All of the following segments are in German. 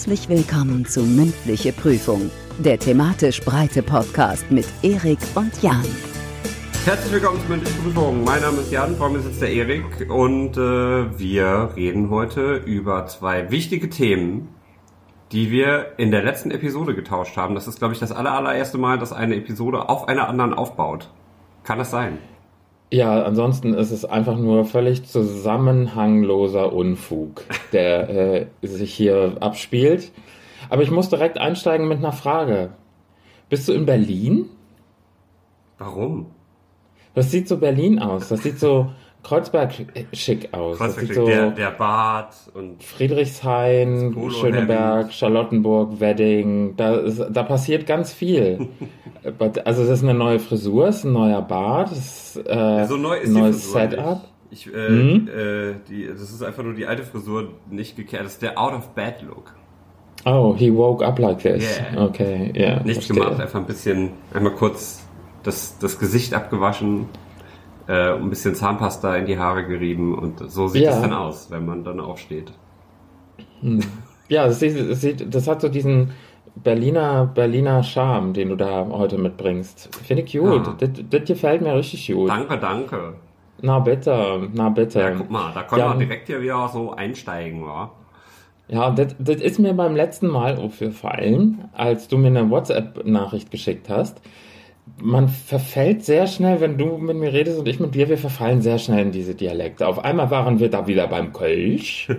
Herzlich willkommen zu Mündliche Prüfung, der thematisch breite Podcast mit Erik und Jan. Herzlich willkommen zu Mündliche Prüfung. Mein Name ist Jan, vor mir sitzt der Erik und äh, wir reden heute über zwei wichtige Themen, die wir in der letzten Episode getauscht haben. Das ist, glaube ich, das aller, allererste Mal, dass eine Episode auf einer anderen aufbaut. Kann das sein? Ja, ansonsten ist es einfach nur völlig zusammenhangloser Unfug, der äh, sich hier abspielt. Aber ich muss direkt einsteigen mit einer Frage. Bist du in Berlin? Warum? Das sieht so Berlin aus. Das sieht so Kreuzberg schick aus. Kreuzberg schick, so der, der Bad und Friedrichshain, Schöneberg, Hemd. Charlottenburg, Wedding. Da, ist, da passiert ganz viel. Also das ist eine neue Frisur, ist ein neuer Bart, ist äh, so neu ist neues Setup. Ich, äh, Mhm. äh, die, das ist einfach nur die alte Frisur nicht gekehrt. Das ist der Out of Bed Look. Oh, he woke up like this. Yeah. Okay, ja. Nichts verstehe. gemacht, einfach ein bisschen, einmal kurz das, das Gesicht abgewaschen, äh, ein bisschen Zahnpasta in die Haare gerieben und so sieht Ja. es dann aus, wenn man dann aufsteht. Ja, das, sieht, das, hat so diesen Berliner, Berliner Charme, den du da heute mitbringst. Finde ich gut. Ah. Das, das gefällt mir richtig gut. Danke, danke. Na bitte, na bitte. Ja, guck mal, da können Ja. wir direkt hier wieder so einsteigen, wa? Ja, das, das ist mir beim letzten Mal aufgefallen, als du mir eine WhatsApp-Nachricht geschickt hast. Man verfällt sehr schnell, wenn du mit mir redest und ich mit dir, wir verfallen sehr schnell in diese Dialekte. Auf einmal waren wir da wieder beim Kölsch.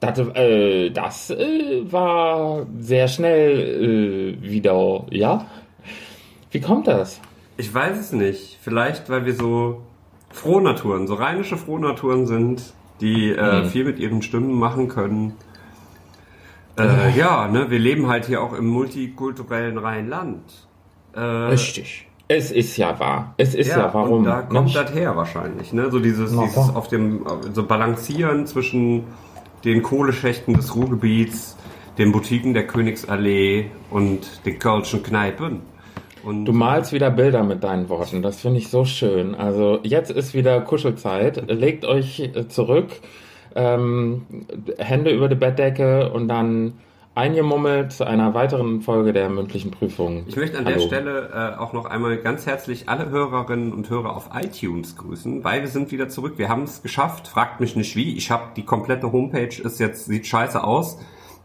Das, äh, das äh, war sehr schnell äh, wieder, ja? Wie kommt das? Ich weiß es nicht. Vielleicht, weil wir so Frohnaturen, so rheinische Frohnaturen sind, die äh, Mhm. viel mit ihren Stimmen machen können. Äh, ja, ne, wir leben halt hier auch im multikulturellen Rheinland. Äh, Richtig. Es ist ja wahr. Es ist ja, warum. Und da kommt Mensch. das her wahrscheinlich, ne? So dieses, Na dieses auf dem, so Balancieren zwischen den Kohleschächten des Ruhrgebiets, den Boutiquen der Königsallee und den Kölschen Kneipen. Und Du malst wieder Bilder mit deinen Worten. Das finde ich so schön. Also jetzt ist wieder Kuschelzeit. Legt euch zurück, ähm, Hände über die Bettdecke und dann eingemummelt zu einer weiteren Folge der mündlichen Prüfung. Ich möchte an Hallo. der Stelle äh, auch noch einmal ganz herzlich alle Hörerinnen und Hörer auf iTunes grüßen, weil wir sind wieder zurück. Wir haben es geschafft. Fragt mich nicht wie. Ich habe die komplette Homepage ist jetzt sieht scheiße aus,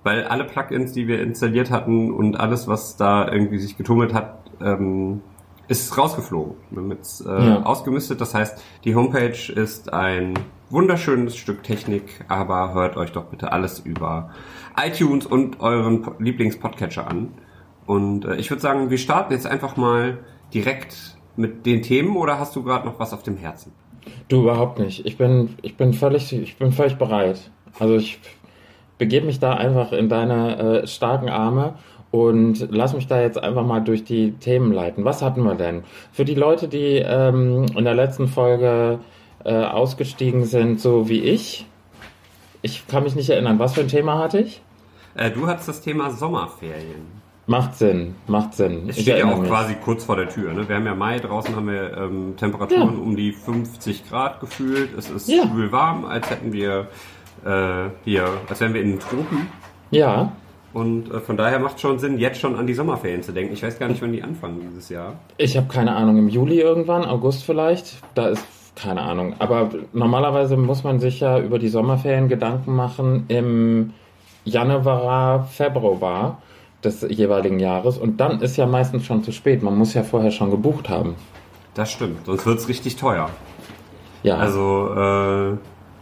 weil alle Plugins, die wir installiert hatten und alles, was da irgendwie sich getummelt hat, ähm, ist rausgeflogen. Wir haben jetzt äh, Ja. ausgemistet. Das heißt, die Homepage ist ein wunderschönes Stück Technik, aber hört euch doch bitte alles über iTunes und euren Po- Lieblings-Podcatcher an. Und äh, ich würde sagen, wir starten jetzt einfach mal direkt mit den Themen oder hast du gerade noch was auf dem Herzen? Du überhaupt nicht. Ich bin, ich bin völlig, ich bin völlig bereit. Also ich begebe mich da einfach in deine äh, starken Arme und lass mich da jetzt einfach mal durch die Themen leiten. Was hatten wir denn? Für die Leute, die ähm, in der letzten Folge äh, ausgestiegen sind, so wie ich, ich kann mich nicht erinnern, was für ein Thema hatte ich? Äh, du hattest das Thema Sommerferien. Macht Sinn, macht Sinn. Es Ich steht ja auch mich. quasi kurz vor der Tür. Ne? Wir haben ja Mai, draußen haben wir ähm, Temperaturen um die 50 Grad gefühlt. Es ist Ja. schwül warm, als hätten wir äh, hier, als wären wir in den Tropen. Ja, Und äh, von daher macht schon Sinn, jetzt schon an die Sommerferien zu denken. Ich weiß gar nicht, wann die anfangen dieses Jahr. Ich habe keine Ahnung, im Juli irgendwann, August vielleicht. Da ist keine Ahnung. Aber normalerweise muss man sich ja über die Sommerferien Gedanken machen im Januar, Februar des jeweiligen Jahres. Und dann ist ja meistens schon zu spät. Man muss ja vorher schon gebucht haben. Das stimmt, sonst wird's richtig teuer. Ja, Also äh,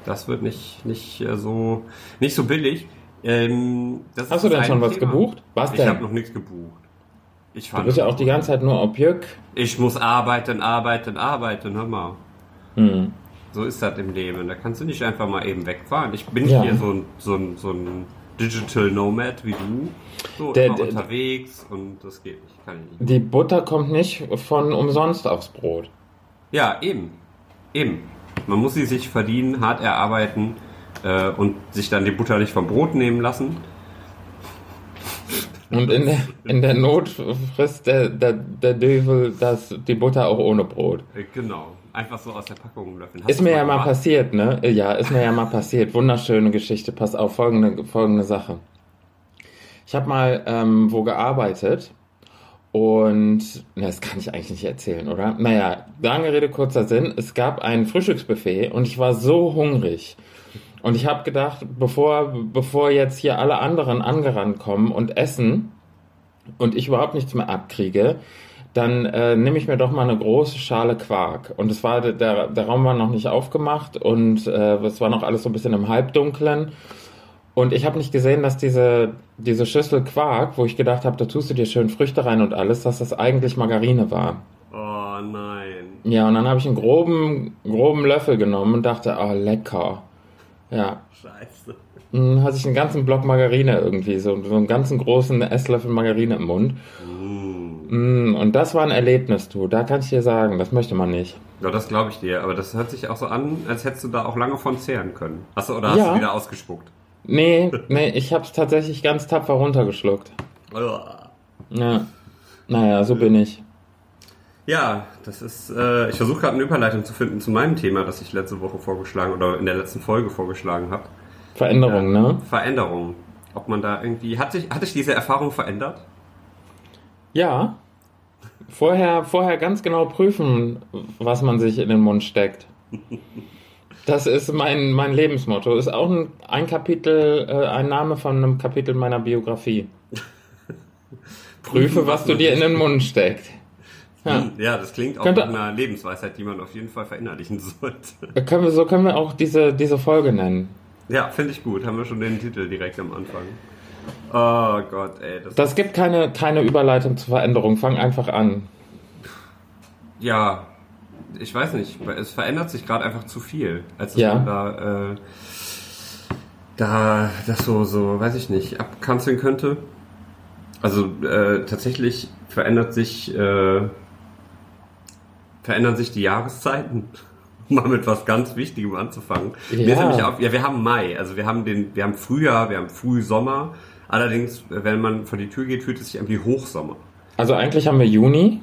das wird nicht, nicht äh, so nicht so billig. Ähm, hast du denn schon was Thema. gebucht? Was Ich habe denn? noch nichts gebucht. Ich Du fand, bist ja auch die ganze Zeit nur Objück. ich muss arbeiten, arbeiten, arbeiten. Hör mal. Hm. So ist das im Leben. Da kannst du nicht einfach mal eben wegfahren. Ich bin Ja. hier so ein, so ein, so ein Digital Nomad wie du. So Der- immer der- unterwegs und das geht nicht. Kann ich nicht. Die Butter kommt nicht von umsonst aufs Brot. Ja, eben. Eben. Man muss sie sich verdienen, hart erarbeiten äh, und sich dann die Butter nicht vom Brot nehmen lassen. Und in der, in der Not frisst der, der, der Dövel das, die Butter auch ohne Brot. Äh, genau. Einfach so aus der Packung löffeln. Hast Ist mir ja mal gemacht? passiert, ne? Ja, ist mir ja mal passiert. Wunderschöne Geschichte. Pass auf, folgende, folgende Sache. Ich habe mal ähm, wo gearbeitet und na, das kann ich eigentlich nicht erzählen, oder? Naja, lange Rede, kurzer Sinn. Es gab ein Frühstücksbuffet und ich war so hungrig. Und ich habe gedacht, bevor, bevor jetzt hier alle anderen angerannt kommen und essen und ich überhaupt nichts mehr abkriege, dann äh, nehme ich mir doch mal eine große Schale Quark. Und es war der, der Raum war noch nicht aufgemacht und äh, es war noch alles so ein bisschen im Halbdunklen. Und ich habe nicht gesehen, dass diese, diese Schüssel Quark, wo ich gedacht habe, da tust du dir schön Früchte rein und alles, dass das eigentlich Margarine war. Oh nein. Ja, und dann habe ich einen groben, groben Löffel genommen und dachte, oh, lecker. Ja. Scheiße. Dann hatte ich einen ganzen Block Margarine irgendwie, so, so einen ganzen großen Esslöffel Margarine im Mund. Mm, und das war ein Erlebnis, du. Da kann ich dir sagen, das möchte man nicht. Ja, das glaube ich dir. Aber das hört sich auch so an, als hättest du da auch lange von zehren können. Hast du, oder hast Ja. du wieder ausgespuckt? Nee, nee, ich hab's tatsächlich ganz tapfer runtergeschluckt. Ja. Naja, so bin ich. Ja, das ist. Äh, ich versuche gerade eine Überleitung zu finden zu meinem Thema, das ich letzte Woche vorgeschlagen oder in der letzten Folge vorgeschlagen habe. Veränderung, ne? Veränderung. Ob man da irgendwie. Hat sich, hat sich diese Erfahrung verändert? Ja. Vorher, vorher ganz genau prüfen, was man sich in den Mund steckt. Das ist mein, mein Lebensmotto. Ist auch ein, ein Kapitel, äh, ein Name von einem Kapitel meiner Biografie. Prüfe, was du dir in den Mund steckst. Ja. Hm, Ja, das klingt auch Könnte- nach einer Lebensweisheit, die man auf jeden Fall verinnerlichen sollte. Äh, Können wir, so können wir auch diese, diese Folge nennen. Ja, finde ich gut. Haben wir schon den Titel direkt am Anfang. Oh Gott, ey. Das, Das gibt keine, keine Überleitung zur Veränderung. Fang einfach an. ja, ich weiß nicht. Es verändert sich gerade einfach zu viel, als Ja. man da, äh, da das so, so, weiß ich nicht, abkanzeln könnte. Also äh, tatsächlich verändert sich, äh, verändern sich die Jahreszeiten. Um mal mit was ganz Wichtigem anzufangen. Mir ist Ja. nämlich auf, ja, wir haben Mai, also wir haben den, wir haben Frühjahr, wir haben Frühsommer. Allerdings, wenn man vor die Tür geht, fühlt es sich an wie Hochsommer. Also eigentlich haben wir Juni.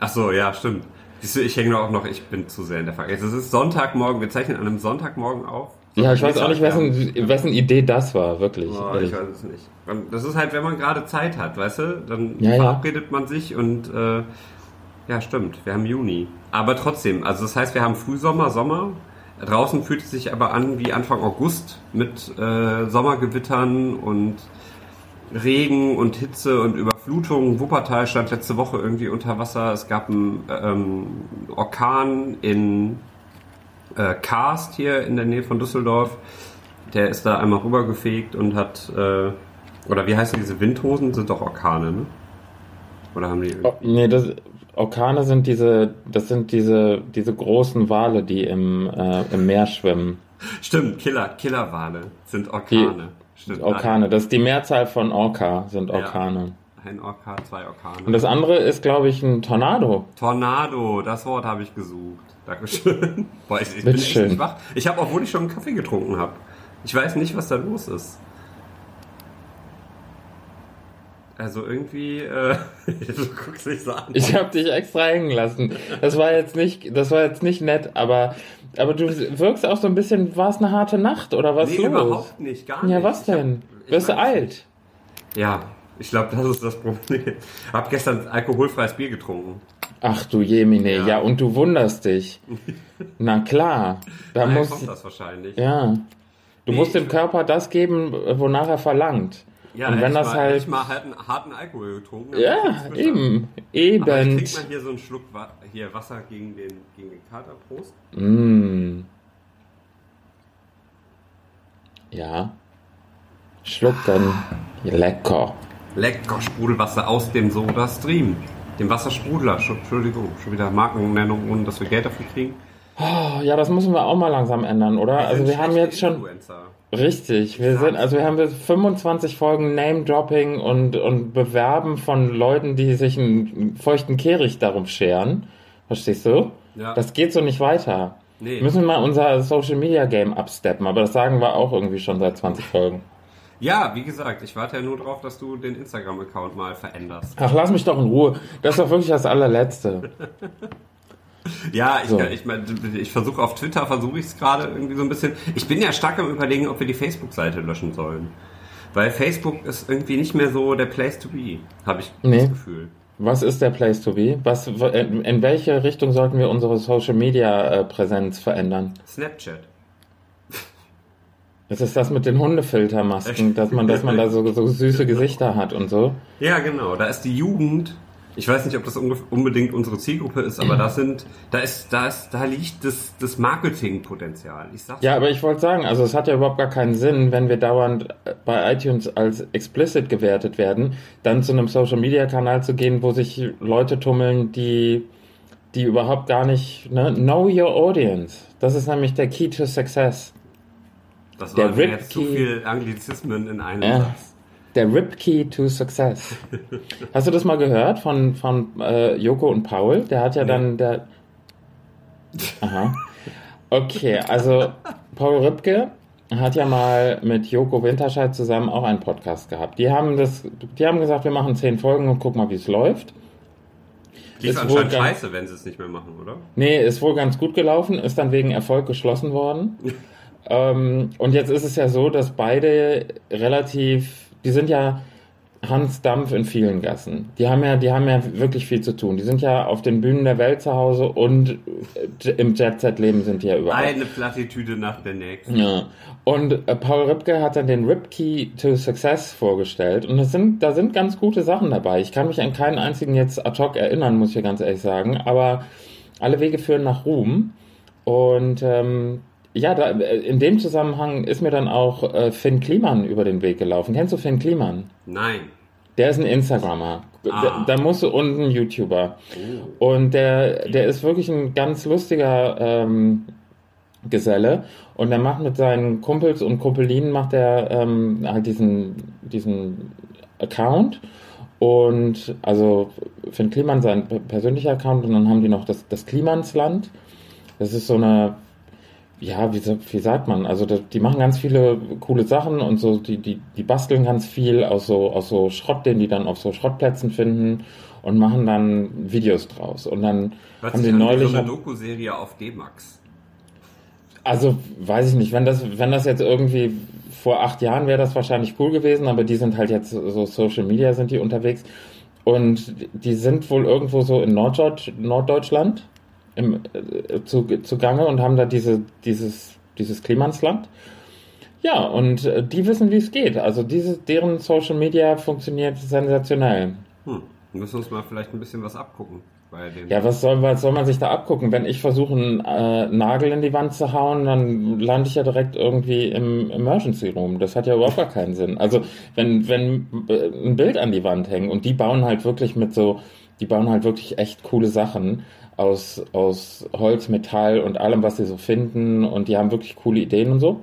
Ach so, ja, stimmt. Siehst du, ich hänge auch noch, ich bin zu sehr in der Frage. Es ist Sonntagmorgen, wir zeichnen an einem Sonntagmorgen auf. Ja, ich weiß auch nicht, wessen, wessen Idee das war, wirklich. Oh, ich weiß es nicht. Das ist halt, wenn man gerade Zeit hat, weißt du? Dann Ja, ja. verabredet man sich und äh, ja, stimmt, wir haben Juni. Aber trotzdem, also das heißt, wir haben Frühsommer, Sommer. Draußen fühlt es sich aber an wie Anfang August mit äh, Sommergewittern und Regen und Hitze und Überflutung. Wuppertal stand letzte Woche irgendwie unter Wasser. Es gab einen ähm, Orkan in äh, Karst hier in der Nähe von Düsseldorf. Der ist da einmal rübergefegt und hat, äh, oder wie heißen diese Windhosen? Sind doch Orkane, ne? Oder haben die. Oh, nee, das, Orkane sind diese, das sind diese, diese großen Wale, die im, äh, im Meer schwimmen. Stimmt, Killer, Killerwale sind Orkane. Stimmt. Orkane, das ist die Mehrzahl von Orca, sind Ja. Orkane. Ein Orkan, zwei Orkane. Und das andere ist, glaube ich, ein Tornado. Tornado, das Wort habe ich gesucht. Dankeschön. Boah, ich, ich bin echt Bitteschön. nicht wach. Ich habe, obwohl ich schon einen Kaffee getrunken habe. Ich weiß nicht, was da los ist. Also irgendwie, äh, du guckst mich so an. Ich habe dich extra hängen lassen. Das war jetzt nicht, das war jetzt nicht nett, aber, aber du wirkst auch so ein bisschen, war es eine harte Nacht oder was nee, los? überhaupt nicht, gar nicht. Ja, was hab- denn? ich Wirst du alt? Ja, ich glaube, das ist das Problem. Hab gestern alkoholfreies Bier getrunken. Ach du Jemine, ja. Ja. und du wunderst dich. Na klar, da muss, kommt das wahrscheinlich. ja. Du Nee, musst dem Körper das geben, wonach er verlangt. Ja, und wenn das ich mal, halt, ich mal halt einen harten Alkohol getrunken. dann ja, geschafft. eben, Aber eben. ich trink mal hier so einen Schluck hier Wasser gegen den, gegen den Kater. Prost. Mm. Ja. Schlucken. Lecker. Lecker Sprudelwasser aus dem Soda Stream. Dem Wassersprudler. Sch- Entschuldigung, schon wieder Markennennung, ohne dass wir Geld dafür kriegen. Oh, ja, das müssen wir auch mal langsam ändern, oder? also sind wir haben jetzt schon Influencer. Richtig, wir sind also wir haben jetzt 25 Folgen Name Dropping und und Bewerben von Leuten, die sich einen feuchten Kehricht darum scheren. Verstehst du? Ja. Das geht so nicht weiter. Nee. Wir müssen mal unser Social Media Game absteppen, aber das sagen wir auch irgendwie schon seit 20 Folgen. Ja, wie gesagt, ich warte ja nur drauf, dass du den Instagram-Account mal veränderst. Ach, lass mich doch in Ruhe. Das ist doch wirklich das allerletzte. Ja, ich, So. ich, mein, ich versuche auf Twitter, versuche ich es gerade irgendwie so ein bisschen. Ich bin ja stark am überlegen, ob wir die Facebook-Seite löschen sollen. weil Facebook ist irgendwie nicht mehr so der Place to be, habe ich Nee. das Gefühl. Was ist der Place to be? Was, in in welche Richtung sollten wir unsere Social Media äh, Präsenz verändern? Snapchat. Das ist das mit den Hundefiltermasken, dass man, dass man da so, so süße Gesichter hat und so. Ja, genau. Da ist die Jugend. Ich weiß nicht, ob das unbedingt unsere Zielgruppe ist, aber das sind, da ist, da ist, da liegt das, das Marketingpotenzial. Ich sag's. Ja, aber ich wollte sagen, also es hat ja überhaupt gar keinen Sinn, wenn wir dauernd äh, bei iTunes als explicit gewertet werden, dann zu einem Social Media Kanal zu gehen, wo sich Leute tummeln, die, die überhaupt gar nicht, ne? Know your audience. Das ist nämlich der Key to Success. das der waren jetzt zu viel Anglizismen in einem Ja. Satz. Der Rip Key to Success. Hast du das mal gehört von, von äh, Joko und Paul? Der hat ja Nee. dann der. Aha. Okay, also Paul Ripke hat ja mal mit Joko Winterscheid zusammen auch einen Podcast gehabt. Die haben das, die haben gesagt, wir machen zehn Folgen und gucken mal, wie es läuft. Lief Ist anscheinend ganz- scheiße, wenn sie es nicht mehr machen, oder? Nee, ist wohl ganz gut gelaufen, ist dann wegen Erfolg geschlossen worden. ähm, und jetzt ist es ja so, dass beide relativ, die sind ja Hans Dampf in vielen Gassen. Die haben ja, die haben ja wirklich viel zu tun. Die sind ja auf den Bühnen der Welt zu Hause und äh, im Jet-Set-Leben sind die ja überall. Eine Plattitüde nach der nächsten. Ja. Und äh, Paul Ripke hat dann den Rip Key to Success vorgestellt. Und das sind, da sind ganz gute Sachen dabei. Ich kann mich an keinen einzigen jetzt ad hoc erinnern, muss ich ganz ehrlich sagen. Aber alle Wege führen nach Ruhm. Und ähm, ja, da, äh, in dem Zusammenhang ist mir dann auch äh, Finn Kliman über den Weg gelaufen. Kennst du Finn Kliman? Nein. Der ist ein Instagrammer. Ah. Da, da musst du und ein YouTuber. Oh. Und der, der ist wirklich ein ganz lustiger ähm, Geselle. Und er macht mit seinen Kumpels und Kumpelinen macht er ähm, halt diesen, diesen Account. Und also Finn Kliman sein persönlicher Account und dann haben die noch das, das Klimansland. Das ist so eine, ja, wie, wie sagt man? Also die machen ganz viele coole Sachen und so, die, die, die basteln ganz viel aus so, aus so Schrott, den die dann auf so Schrottplätzen finden und machen dann Videos draus. Und dann Hört haben sie neulich. so eine Doku-Serie auf D-Max. Also weiß ich nicht, wenn das, wenn das jetzt irgendwie vor acht Jahren wäre das wahrscheinlich cool gewesen, aber die sind halt jetzt so Social Media sind die unterwegs und die sind wohl irgendwo so in Norddeutsch, Norddeutschland im, äh, zu, zugange und haben da diese, dieses, dieses Klimansland. Ja, und äh, die wissen, wie es geht. Also diese, deren Social Media funktioniert sensationell. Hm. Müssen wir uns mal vielleicht ein bisschen was abgucken. Ja, was soll, was soll man sich da abgucken? Wenn ich versuche, einen äh, Nagel in die Wand zu hauen, dann lande ich ja direkt irgendwie im Emergency Room. Das hat ja überhaupt gar keinen Sinn. Also, wenn, wenn äh, ein Bild an die Wand hängt und die bauen halt wirklich mit so, die bauen halt wirklich echt coole Sachen aus, aus Holz, Metall und allem, was sie so finden und die haben wirklich coole Ideen und so.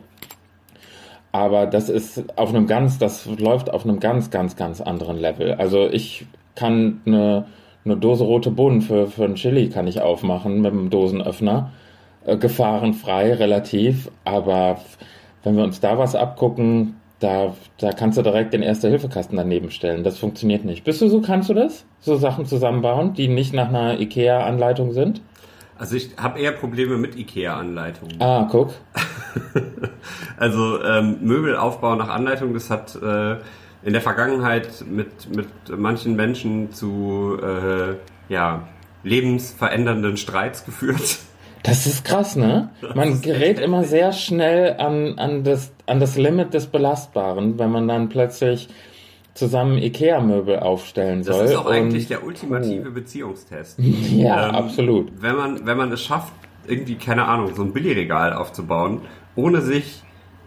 Aber das ist auf einem ganz, das läuft auf einem ganz, ganz, ganz anderen Level. Also ich kann eine, eine Dose rote Bohnen für, für ein Chili kann ich aufmachen mit einem Dosenöffner. Äh, gefahrenfrei relativ. Aber wenn wir uns da was abgucken, da, da kannst du direkt den Erste-Hilfe-Kasten daneben stellen. Das funktioniert nicht. Bist du so, kannst du das? So Sachen zusammenbauen, die nicht nach einer IKEA-Anleitung sind? Also ich habe eher Probleme mit IKEA-Anleitungen. Ah, guck. Also ähm, Möbelaufbau nach Anleitung, das hat äh, in der Vergangenheit mit, mit manchen Menschen zu äh, ja, lebensverändernden Streits geführt. Das ist krass, ne? Man gerät immer sehr schnell an, an, das, an das Limit des Belastbaren, wenn man dann plötzlich zusammen Ikea-Möbel aufstellen Das soll. ist auch eigentlich der ultimative Beziehungstest. Ja, Ähm, absolut. Wenn man, wenn man es schafft, irgendwie, keine Ahnung, so ein Billigregal aufzubauen, ohne sich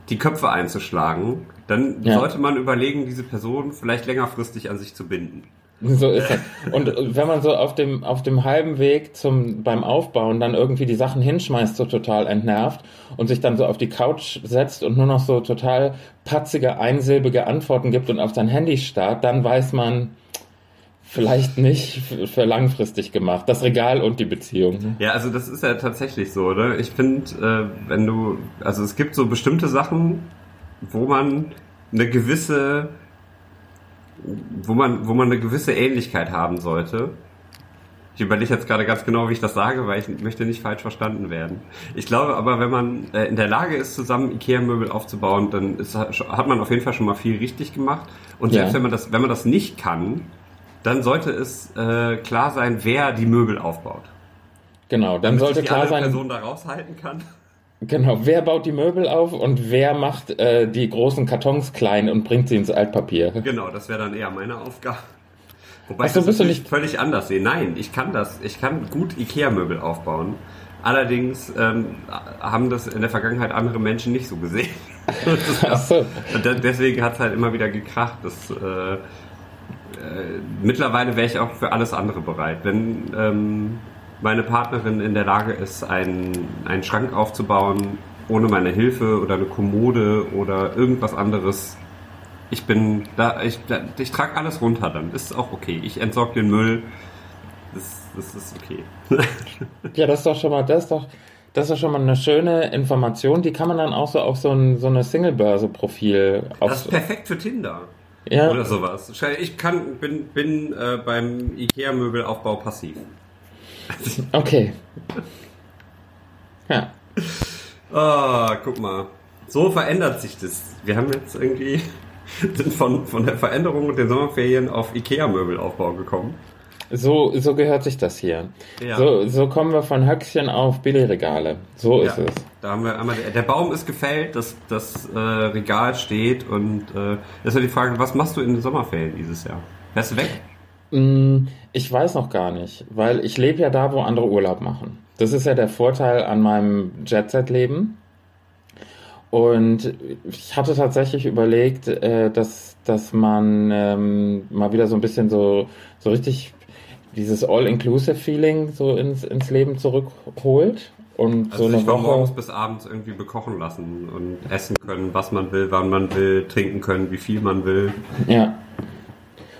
die Köpfe einzuschlagen, dann Ja. sollte man überlegen, diese Person vielleicht längerfristig an sich zu binden. So ist das. Und wenn man so auf dem, auf dem halben Weg zum, beim Aufbauen dann irgendwie die Sachen hinschmeißt, so total entnervt und sich dann so auf die Couch setzt und nur noch so total patzige, einsilbige Antworten gibt und auf sein Handy starrt, dann weiß man, vielleicht nicht für für langfristig gemacht. Das Regal und die Beziehung. Ja, also das ist ja tatsächlich so, oder? Ich finde, äh, wenn du, also es gibt so bestimmte Sachen, wo man eine gewisse, wo man, wo man eine gewisse Ähnlichkeit haben sollte. Ich überlege jetzt gerade ganz genau, wie ich das sage, weil ich möchte nicht falsch verstanden werden. Ich glaube aber, wenn man äh, in der Lage ist, zusammen Ikea-Möbel aufzubauen, dann ist, hat man auf jeden Fall schon mal viel richtig gemacht. Und selbst ja. wenn man das, wenn man das nicht kann, dann sollte es äh, klar sein, wer die Möbel aufbaut. Genau, dann Damit sollte klar sein, Person da raushalten kann. Genau, wer baut die Möbel auf und wer macht äh, die großen Kartons klein und bringt sie ins Altpapier? Genau, das wäre dann eher meine Aufgabe. Wobei so, ich das nicht völlig anders sehe. Nein, ich kann das. Ich kann gut Ikea-Möbel aufbauen. Allerdings ähm, haben das in der Vergangenheit andere Menschen nicht so gesehen. so. Und deswegen hat es halt immer wieder gekracht. Das, äh, äh, mittlerweile wäre ich auch für alles andere bereit. Wenn ähm, meine Partnerin in der Lage ist, einen, einen Schrank aufzubauen, ohne meine Hilfe oder eine Kommode oder irgendwas anderes, ich bin da, ich, ich trage alles runter, dann ist auch okay. Ich entsorge den Müll. Das, das ist okay. ja, das ist doch schon mal, das ist doch, das ist doch schon mal eine schöne Information. Die kann man dann auch so auf so, ein, so eine Single-Börse-Profil. Das ist perfekt für Tinder. Ja. Oder sowas. Ich kann, bin, bin äh, beim IKEA-Möbelaufbau passiv. Okay. Ja. Ah, guck mal. So verändert sich das. Wir haben jetzt irgendwie sind von, von der Veränderung und den Sommerferien auf Ikea-Möbelaufbau gekommen. So, so gehört sich das hier. Ja. So, so kommen wir von Höckchen auf Billigregale. So ist ja, es. Da haben wir einmal, der Baum ist gefällt, das, das äh, Regal steht und äh, das ist ja die Frage, was machst du in den Sommerferien dieses Jahr? Fährst du weg? Mm, ich weiß noch gar nicht, weil ich lebe ja da, wo andere Urlaub machen. Das ist ja der Vorteil an meinem Jet-Set-Leben. Und ich hatte tatsächlich überlegt, äh, dass, dass man ähm, mal wieder so ein bisschen so, so richtig dieses All-Inclusive-Feeling so ins, ins Leben zurückholt. Und also so eine sich Woche morgens bis abends irgendwie bekochen lassen und essen können, was man will, wann man will, trinken können, wie viel man will. Ja.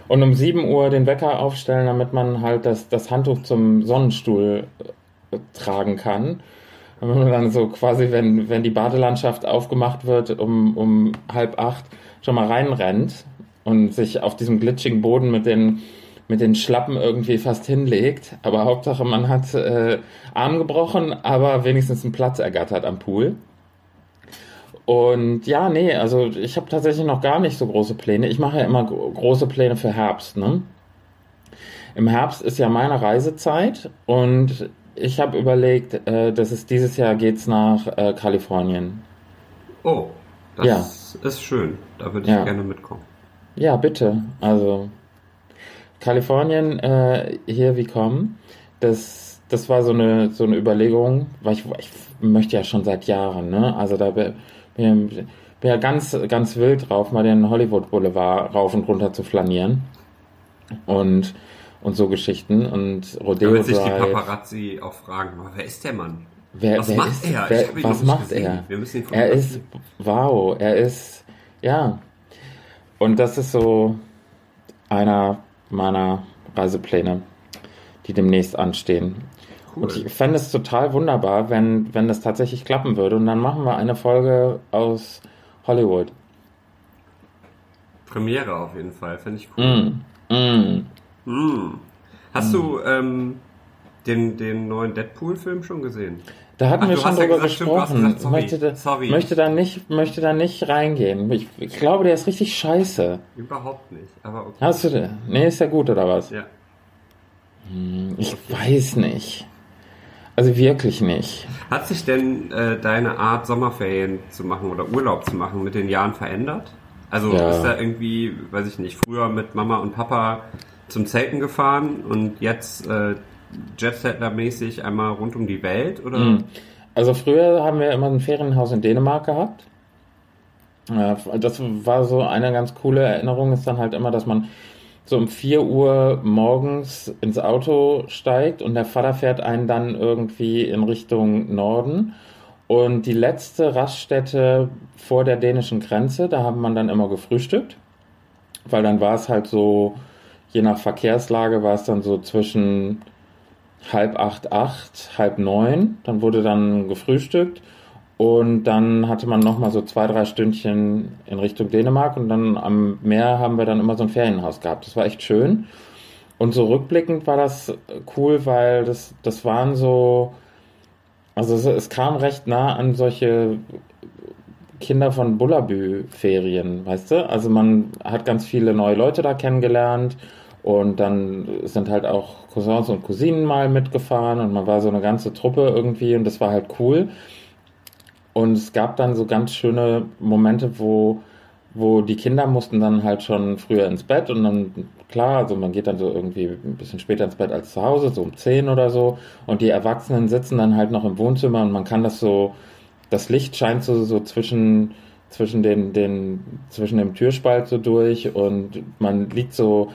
Und um 7 Uhr den Wecker aufstellen, damit man halt das, das Handtuch zum Sonnenstuhl äh, tragen kann. Wenn man dann so quasi, wenn, wenn die Badelandschaft aufgemacht wird, um, um halb acht schon mal reinrennt und sich auf diesem glitschigen Boden mit den, mit den Schlappen irgendwie fast hinlegt. Aber Hauptsache, man hat äh, Arm gebrochen, aber wenigstens einen Platz ergattert am Pool. Und ja, nee, also ich habe tatsächlich noch gar nicht so große Pläne. Ich mache ja immer große Pläne für Herbst. Ne? Im Herbst ist ja meine Reisezeit und ich habe überlegt, äh, dass es dieses Jahr geht's nach äh, Kalifornien. Oh, das ja. ist schön. Da würde ich ja. gerne mitkommen. Ja, bitte. Also Kalifornien, äh, hier wie kommen. Das, das war so eine so eine Überlegung, weil ich, ich möchte ja schon seit Jahren, ne? Also da bin, bin ja ganz ganz wild drauf, mal den Hollywood Boulevard rauf und runter zu flanieren. Und und so Geschichten und Rodeo Damit sich die Paparazzi auch fragen, wer ist der Mann? Wer, was wer macht ist, er? Wer, was macht gesehen. er? Wir müssen ihn er ist, wow, er ist, ja. Und das ist so einer meiner Reisepläne, die demnächst anstehen. Cool. Und ich fände es total wunderbar, wenn, wenn das tatsächlich klappen würde. Und dann machen wir eine Folge aus Hollywood. Premiere auf jeden Fall, fände ich cool. Mm, mm. Hm. Hast hm. du ähm, den, den neuen Deadpool-Film schon gesehen? Da hatten Ach, wir schon drüber ja gesprochen. Gesagt, sorry, möchte, da, sorry. Möchte, da nicht, möchte da nicht reingehen. Ich, ich, glaube, der ist richtig scheiße. Überhaupt nicht, aber okay. Hast du den? Nee, ist ja gut, oder was? Ja. Hm, ich okay. weiß nicht. Also wirklich nicht. Hat sich denn äh, deine Art, Sommerferien zu machen oder Urlaub zu machen mit den Jahren verändert? Also ja. ist da irgendwie, weiß ich nicht, früher mit Mama und Papa zum Zelten gefahren und jetzt äh, Jetsettler-mäßig einmal rund um die Welt, oder? Mhm. Also früher haben wir immer ein Ferienhaus in Dänemark gehabt. Das war so eine ganz coole Erinnerung, ist dann halt immer, dass man so um 4 Uhr morgens ins Auto steigt und der Vater fährt einen dann irgendwie in Richtung Norden. Und die letzte Raststätte vor der dänischen Grenze, da haben man dann immer gefrühstückt, weil dann war es halt so je nach Verkehrslage war es dann so zwischen halb acht, acht, halb neun. Dann wurde dann gefrühstückt und dann hatte man nochmal so zwei, drei Stündchen in Richtung Dänemark und dann am Meer haben wir dann immer so ein Ferienhaus gehabt. Das war echt schön. Und so rückblickend war das cool, weil das, das waren so, also es, es kam recht nah an solche Kinder von Bullabü-Ferien, weißt du? Also man hat ganz viele neue Leute da kennengelernt und dann sind halt auch Cousins und Cousinen mal mitgefahren und man war so eine ganze Truppe irgendwie und das war halt cool. Und es gab dann so ganz schöne Momente, wo, wo die Kinder mussten dann halt schon früher ins Bett und dann, klar, also man geht dann so irgendwie ein bisschen später ins Bett als zu Hause, so um 10 oder so. Und die Erwachsenen sitzen dann halt noch im Wohnzimmer und man kann das so, das Licht scheint so, so zwischen, zwischen den, den, zwischen dem Türspalt so durch und man liegt so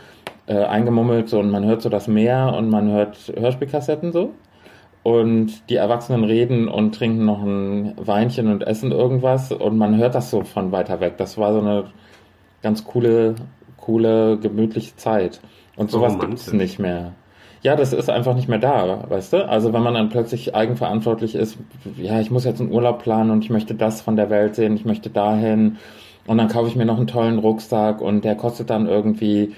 äh, eingemummelt so und man hört so das Meer und man hört Hörspielkassetten so und die Erwachsenen reden und trinken noch ein Weinchen und essen irgendwas und man hört das so von weiter weg. Das war so eine ganz coole, coole, gemütliche Zeit. Und So sowas romantisch. gibt's nicht mehr. Ja, das ist einfach nicht mehr da, weißt du? Also wenn man dann plötzlich eigenverantwortlich ist, ja, ich muss jetzt einen Urlaub planen und ich möchte das von der Welt sehen, ich möchte dahin und dann kaufe ich mir noch einen tollen Rucksack und der kostet dann irgendwie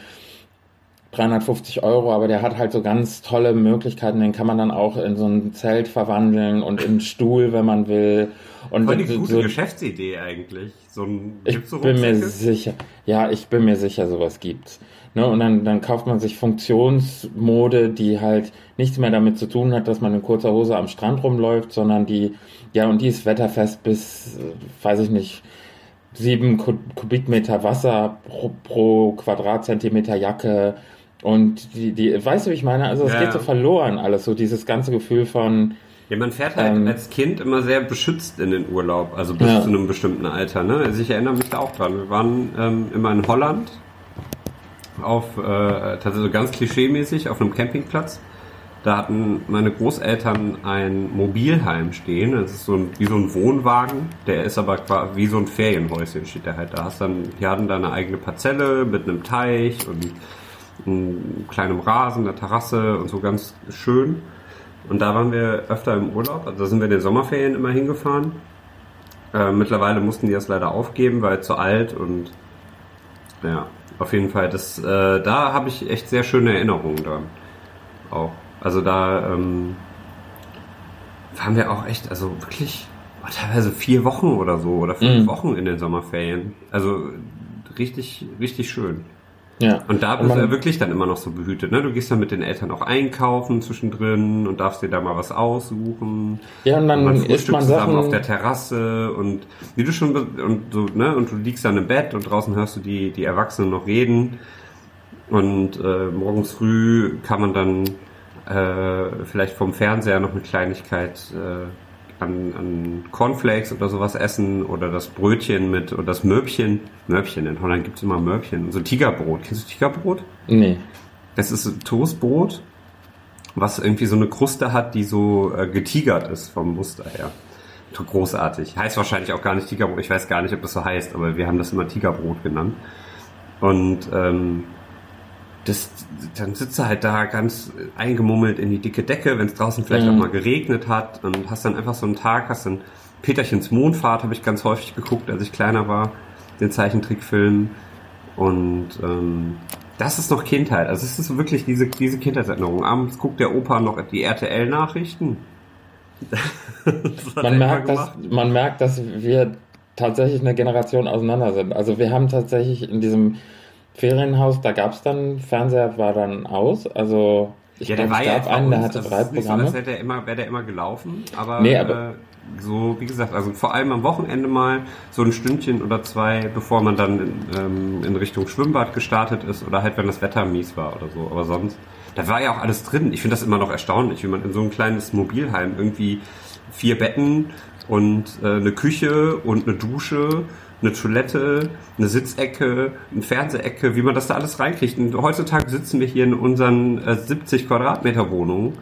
350 Euro, aber der hat halt so ganz tolle Möglichkeiten. Den kann man dann auch in so ein Zelt verwandeln und in einen Stuhl, wenn man will. Und Voll die so- gute so- Geschäftsidee eigentlich. So ein, ich so bin mir sicher. Ja, ich bin mir sicher, sowas gibt's. Ne, und dann, dann kauft man sich Funktionsmode, die halt nichts mehr damit zu tun hat, dass man in kurzer Hose am Strand rumläuft, sondern die, ja, und die ist wetterfest bis, äh, weiß ich nicht, sieben Ku- Kubikmeter Wasser pro, pro Quadratzentimeter Jacke. Und die, die, weißt du, wie ich meine? Also es Ja. geht so verloren alles, so dieses ganze Gefühl von, Ja, man fährt halt Ähm, als Kind immer sehr beschützt in den Urlaub, also bis Ja. zu einem bestimmten Alter. Ne? Also ich erinnere mich da auch dran. Wir waren ähm, immer in Holland auf, äh, tatsächlich so ganz klischeemäßig auf einem Campingplatz. Da hatten meine Großeltern ein Mobilheim stehen. Das ist so ein, wie so ein Wohnwagen. Der ist aber quasi wie so ein Ferienhäuschen steht der halt da. Hast dann, die hatten da eine eigene Parzelle mit einem Teich und einem kleinen Rasen, einer Terrasse und so ganz schön. Und da waren wir öfter im Urlaub. Also da sind wir in den Sommerferien immer hingefahren. Äh, mittlerweile mussten die das leider aufgeben, weil zu alt und ja, auf jeden Fall. Das, äh, da habe ich echt sehr schöne Erinnerungen dran. Auch. Also da ähm, waren wir auch echt, also wirklich oh, teilweise vier Wochen oder so oder fünf Mhm. Wochen in den Sommerferien. Also richtig, richtig schön. Ja. Und da Und bist du man- ja wirklich dann immer noch so behütet, ne? Du gehst dann mit den Eltern auch einkaufen zwischendrin und darfst dir da mal was aussuchen. Ja, und dann man isst man zusammen Sachen. auf der Terrasse und wie du schon und so, ne? Und du liegst dann im Bett und draußen hörst du die, die Erwachsenen noch reden. Und äh, morgens früh kann man dann äh, vielleicht vom Fernseher noch eine Kleinigkeit äh, an, an Cornflakes oder sowas essen oder das Brötchen mit oder das Mörbchen. Mörbchen, in Holland gibt's immer Mörbchen. So Tigerbrot. Kennst du Tigerbrot? Nee. Das ist Toastbrot, was irgendwie so eine Kruste hat, die so äh, getigert ist vom Muster her. Großartig. Heißt wahrscheinlich auch gar nicht Tigerbrot. Ich weiß gar nicht, ob das so heißt, aber wir haben das immer Tigerbrot genannt. Und ähm, das, dann sitzt du halt da ganz eingemummelt in die dicke Decke, wenn es draußen vielleicht Mhm. auch mal geregnet hat und hast dann einfach so einen Tag, hast dann Peterchens Mondfahrt habe ich ganz häufig geguckt, als ich kleiner war, den Zeichentrickfilm und ähm, das ist noch Kindheit. Also es ist wirklich diese, diese Kindheitserinnerung. Abends guckt der Opa noch die RTL-Nachrichten. man merkt, dass, man merkt, dass wir tatsächlich eine Generation auseinander sind. Also wir haben tatsächlich in diesem Ferienhaus, da gab es dann, Fernseher war dann aus, also ich ja, der glaube, war ja einen, der hatte drei so, Programme. wäre der immer, wäre der immer gelaufen, aber, Nee, aber- äh, so, wie gesagt, also vor allem am Wochenende mal so ein Stündchen oder zwei, bevor man dann in, ähm, in Richtung Schwimmbad gestartet ist oder halt, wenn das Wetter mies war oder so. Aber sonst, da war ja auch alles drin. Ich finde das immer noch erstaunlich, wie man in so ein kleines Mobilheim irgendwie vier Betten und äh, eine Küche und eine Dusche, eine Toilette, eine Sitzecke, eine Fernsehecke, wie man das da alles reinkriegt. Und heutzutage sitzen wir hier in unseren äh, 70 Quadratmeter Wohnungen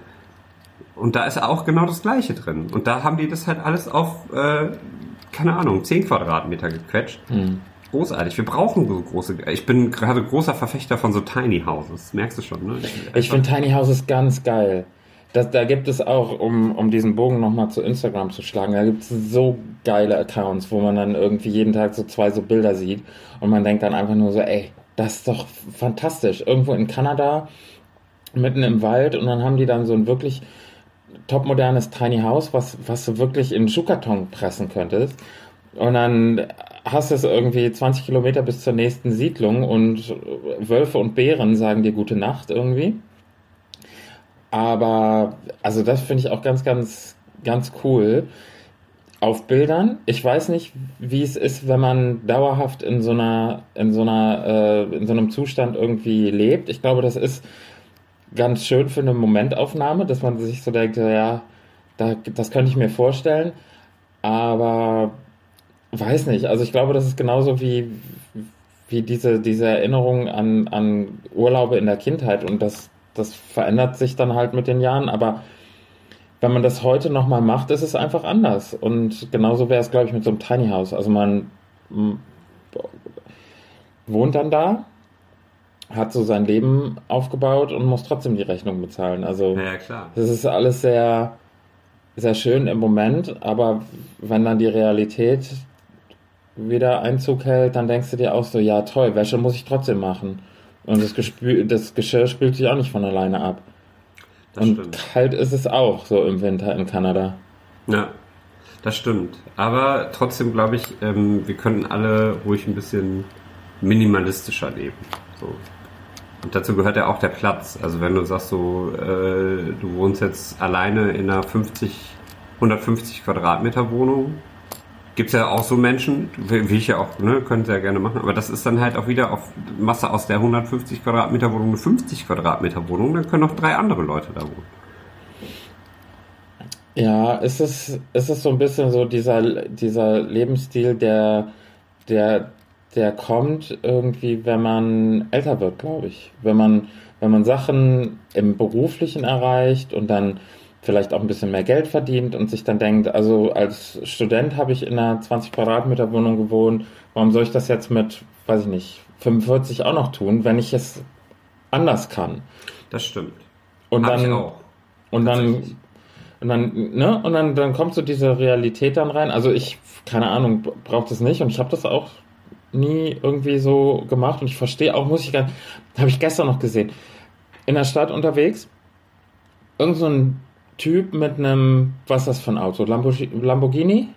und da ist auch genau das Gleiche drin. Und da haben die das halt alles auf, äh, keine Ahnung, 10 Quadratmeter gequetscht. Hm. Großartig. Wir brauchen so große. Ich bin gerade großer Verfechter von so Tiny Houses. Merkst du schon, ne? Ich finde Tiny Houses ganz geil. Das, da gibt es auch, um, um diesen Bogen nochmal zu Instagram zu schlagen, da gibt es so geile Accounts, wo man dann irgendwie jeden Tag so zwei so Bilder sieht und man denkt dann einfach nur so, ey, das ist doch fantastisch. Irgendwo in Kanada mitten im Wald und dann haben die dann so ein wirklich topmodernes Tiny House, was, was du wirklich in Schuhkarton pressen könntest. Und dann hast du es irgendwie 20 Kilometer bis zur nächsten Siedlung und Wölfe und Bären sagen dir gute Nacht irgendwie. Aber, also das finde ich auch ganz, ganz, ganz cool. Auf Bildern. Ich weiß nicht, wie es ist, wenn man dauerhaft in so einer, in so einer, äh, in so einem Zustand irgendwie lebt. Ich glaube, das ist ganz schön für eine Momentaufnahme, dass man sich so denkt, ja, da, das könnte ich mir vorstellen. Aber weiß nicht. Also ich glaube, das ist genauso wie, wie diese, diese Erinnerung an, an Urlaube in der Kindheit und das, das verändert sich dann halt mit den Jahren, aber wenn man das heute nochmal macht, ist es einfach anders. Und genauso wäre es, glaube ich, mit so einem Tiny House. Also man wohnt dann da, hat so sein Leben aufgebaut und muss trotzdem die Rechnung bezahlen. Also ja, klar. das ist alles sehr, sehr schön im Moment, aber wenn dann die Realität wieder Einzug hält, dann denkst du dir auch so, ja toll, Wäsche muss ich trotzdem machen. Und das, Gespü das Geschirr spült sich auch nicht von alleine ab. Das und stimmt. kalt ist es auch so im Winter in Kanada. Ja, das stimmt. Aber trotzdem glaube ich, ähm, wir können alle ruhig ein bisschen minimalistischer leben. So. Und dazu gehört ja auch der Platz. Also wenn du sagst so, äh, du wohnst jetzt alleine in einer 50, 150 Quadratmeter Wohnung, Gibt's ja auch so Menschen, wie ich ja auch, ne, können sie ja gerne machen, aber das ist dann halt auch wieder auf Masse aus der 150 Quadratmeter Wohnung eine 50 Quadratmeter Wohnung, dann können noch drei andere Leute da wohnen. Ja, ist es, ist es so ein bisschen so dieser, dieser Lebensstil, der, der, der kommt irgendwie, wenn man älter wird, glaube ich. Wenn man, wenn man Sachen im Beruflichen erreicht und dann vielleicht auch ein bisschen mehr Geld verdient und sich dann denkt, also als Student habe ich in einer 20 Quadratmeter Wohnung gewohnt, warum soll ich das jetzt mit, weiß ich nicht, 45 auch noch tun, wenn ich es anders kann? Das stimmt. Und hab dann. Und dann, und dann, ne, und dann, dann kommt so diese Realität dann rein. Also ich, keine Ahnung, braucht es nicht und ich habe das auch nie irgendwie so gemacht und ich verstehe auch, muss ich gar habe ich gestern noch gesehen, in der Stadt unterwegs, irgend so ein Typ mit einem, was ist das für ein Auto? Lamborghini?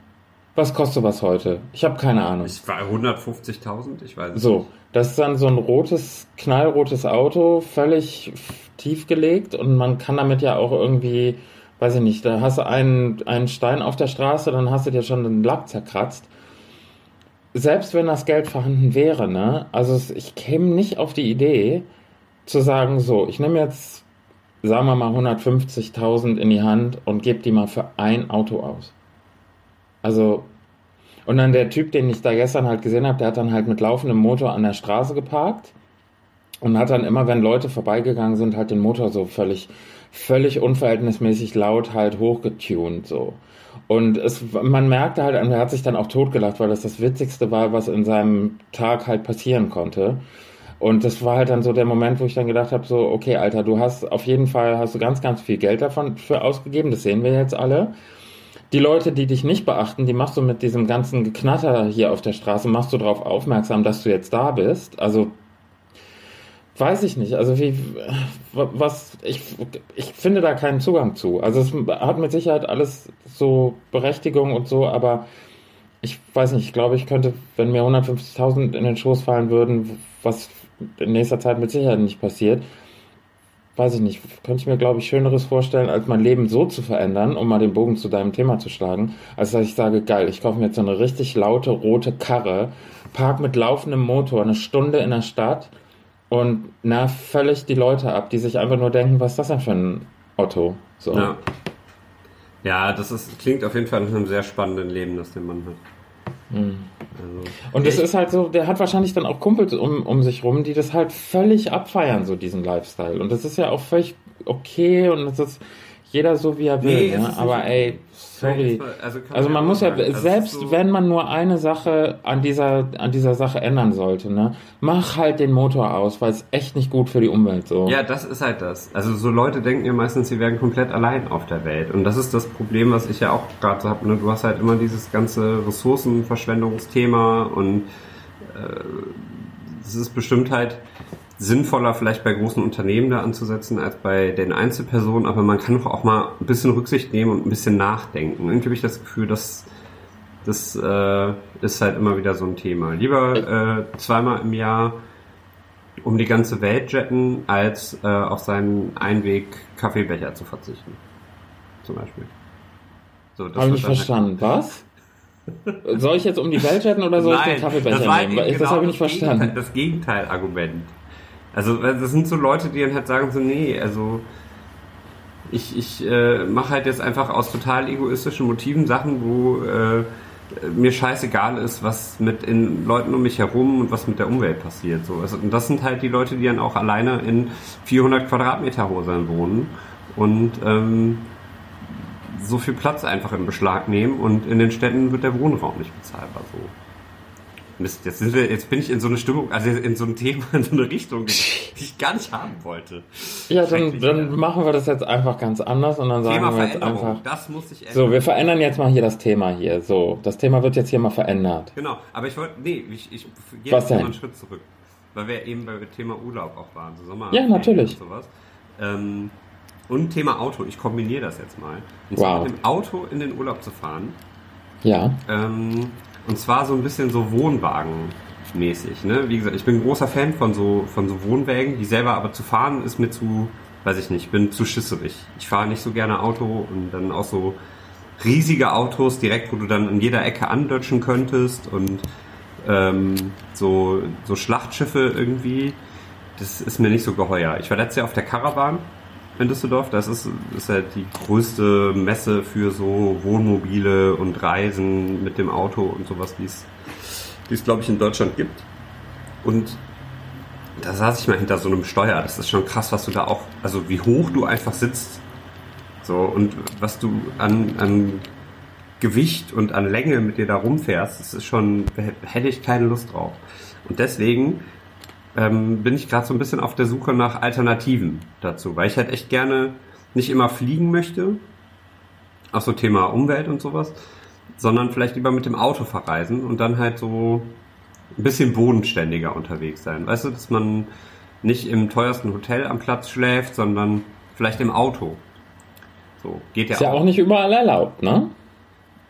Was kostet was heute? Ich habe keine Ahnung. Ich war 150.000, ich weiß es So, nicht. das ist dann so ein rotes, knallrotes Auto, völlig tiefgelegt und man kann damit ja auch irgendwie, weiß ich nicht, da hast du einen, einen Stein auf der Straße, dann hast du dir schon den Lack zerkratzt. Selbst wenn das Geld vorhanden wäre, ne, also ich käme nicht auf die Idee zu sagen, so, ich nehme jetzt sagen wir mal 150.000 in die Hand und gebe die mal für ein Auto aus. Also, und dann der Typ, den ich da gestern halt gesehen habe, der hat dann halt mit laufendem Motor an der Straße geparkt und hat dann immer, wenn Leute vorbeigegangen sind, halt den Motor so völlig, völlig unverhältnismäßig laut halt hochgetuned, so. Und es, man merkte halt, er hat sich dann auch totgelacht, weil das das Witzigste war, was in seinem Tag halt passieren konnte. Und das war halt dann so der Moment, wo ich dann gedacht habe, so, okay, Alter, du hast auf jeden Fall, hast du ganz, ganz viel Geld davon für ausgegeben, das sehen wir jetzt alle. Die Leute, die dich nicht beachten, die machst du mit diesem ganzen Geknatter hier auf der Straße, machst du darauf aufmerksam, dass du jetzt da bist. Also, weiß ich nicht. Also, wie, was, ich, ich finde da keinen Zugang zu. Also, es hat mit Sicherheit alles so Berechtigung und so, aber ich weiß nicht, ich glaube, ich könnte, wenn mir 150.000 in den Schoß fallen würden, was in nächster Zeit mit Sicherheit nicht passiert. Weiß ich nicht, könnte ich mir, glaube ich, Schöneres vorstellen, als mein Leben so zu verändern, um mal den Bogen zu deinem Thema zu schlagen, als dass ich sage, geil, ich kaufe mir jetzt so eine richtig laute rote Karre, park mit laufendem Motor eine Stunde in der Stadt und nerv völlig die Leute ab, die sich einfach nur denken, was ist das denn für ein Auto? So. Ja. ja, das ist, klingt auf jeden Fall nach einem sehr spannenden Leben, das der Mann hat. Mhm. Also, und es ist halt so, der hat wahrscheinlich dann auch Kumpels um, um sich rum, die das halt völlig abfeiern, so diesen Lifestyle. Und das ist ja auch völlig okay und das ist jeder so, wie er will. Nee, ne? Aber ey, sorry. Also, also man muss ja, also selbst so wenn man nur eine Sache an dieser, an dieser Sache ändern sollte, ne, mach halt den Motor aus, weil es echt nicht gut für die Umwelt so. Ja, das ist halt das. Also so Leute denken ja meistens, sie wären komplett allein auf der Welt. Und das ist das Problem, was ich ja auch gerade so habe. Ne? Du hast halt immer dieses ganze Ressourcenverschwendungsthema und äh, es ist bestimmt halt sinnvoller vielleicht bei großen Unternehmen da anzusetzen als bei den Einzelpersonen, aber man kann doch auch mal ein bisschen Rücksicht nehmen und ein bisschen nachdenken. Irgendwie habe ich das Gefühl, dass das äh, ist halt immer wieder so ein Thema. Lieber äh, zweimal im Jahr um die ganze Welt jetten, als äh, auf seinen Einweg-Kaffeebecher zu verzichten. Zum Beispiel. So, das Habe ich verstanden. Was? Soll ich jetzt um die Welt jetten oder soll Nein, ich den Kaffeebecher nehmen? Genau das habe ich nicht verstanden. das Gegenteil-Argument. Also das sind so Leute, die dann halt sagen so, nee, also ich, ich äh, mache halt jetzt einfach aus total egoistischen Motiven Sachen, wo äh, mir scheißegal ist, was mit den Leuten um mich herum und was mit der Umwelt passiert. So. Also, und das sind halt die Leute, die dann auch alleine in 400 Quadratmeter Häusern wohnen und ähm, so viel Platz einfach in Beschlag nehmen und in den Städten wird der Wohnraum nicht bezahlbar. So. Mist, jetzt, wir, jetzt bin ich in so eine Stimmung, also in so ein Thema, in so eine Richtung, die ich gar nicht haben wollte. Ja, dann, dann machen wir das jetzt einfach ganz anders und dann Thema sagen wir jetzt einfach. Das muss sich ändern. So, wir verändern jetzt mal hier das Thema hier. So, das Thema wird jetzt hier mal verändert. Genau, aber ich wollte, nee, ich, ich gehe jetzt mal einen Schritt zurück. Weil wir eben beim Thema Urlaub auch waren, so Sommer. Ja, natürlich. Und sowas. Ähm, und Thema Auto, ich kombiniere das jetzt mal. Und wow. zwar mit dem Auto in den Urlaub zu fahren. Ja. Ähm, und zwar so ein bisschen so Wohnwagen-mäßig. Ne? Wie gesagt, ich bin großer Fan von so, von so Wohnwägen, die selber aber zu fahren ist mir zu, weiß ich nicht, bin zu schisserig. Ich fahre nicht so gerne Auto und dann auch so riesige Autos direkt, wo du dann in jeder Ecke andötschen könntest und ähm, so, so Schlachtschiffe irgendwie. Das ist mir nicht so geheuer. Ich war letztes Jahr auf der Caravan in Düsseldorf. Das ist, ist halt die größte Messe für so Wohnmobile und Reisen mit dem Auto und sowas, die es, die es glaube ich, in Deutschland gibt. Und da saß ich mal hinter so einem Steuer. Das ist schon krass, was du da auch, also wie hoch du einfach sitzt. So, und was du an, an Gewicht und an Länge mit dir da rumfährst, das ist schon, hätte ich keine Lust drauf. Und deswegen ähm, bin ich gerade so ein bisschen auf der Suche nach Alternativen dazu, weil ich halt echt gerne nicht immer fliegen möchte, auch so Thema Umwelt und sowas, sondern vielleicht lieber mit dem Auto verreisen und dann halt so ein bisschen bodenständiger unterwegs sein. Weißt du, dass man nicht im teuersten Hotel am Platz schläft, sondern vielleicht im Auto. So, geht ja Ist ja auch nicht überall erlaubt, ne?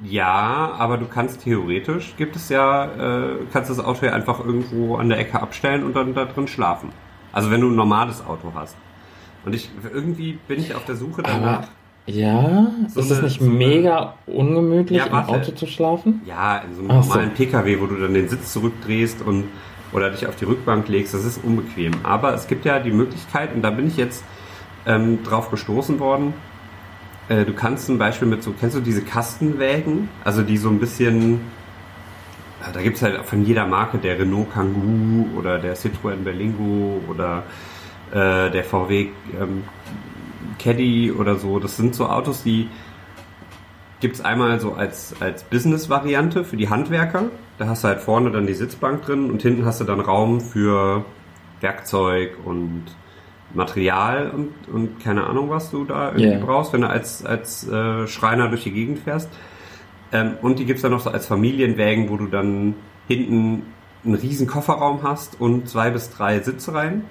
Ja, aber du kannst theoretisch, gibt es ja, äh, kannst das Auto ja einfach irgendwo an der Ecke abstellen und dann da drin schlafen. Also wenn du ein normales Auto hast. Und ich, irgendwie bin ich auf der Suche danach. Aber, ja, so ist es nicht so mega ungemütlich, ja, im Auto zu schlafen? Ja, in so einem Ach normalen so. Pkw, wo du dann den Sitz zurückdrehst und oder dich auf die Rückbank legst, das ist unbequem. Aber es gibt ja die Möglichkeit, und da bin ich jetzt ähm, drauf gestoßen worden, äh, du kannst zum Beispiel mit so, kennst du diese Kastenwägen? Also die so ein bisschen, da gibt es halt von jeder Marke, der Renault Kangoo oder der Citroën Berlingo oder äh, der VW ähm, Caddy oder so. Das sind so Autos, die gibt es einmal so als, als Business-Variante für die Handwerker. Da hast du halt vorne dann die Sitzbank drin und hinten hast du dann Raum für Werkzeug und Material und, und keine Ahnung, was du da irgendwie yeah. brauchst, wenn du als, als äh, Schreiner durch die Gegend fährst. Ähm, und die gibt's dann noch so als Familienwägen, wo du dann hinten einen riesen Kofferraum hast und zwei bis drei Sitzreihen.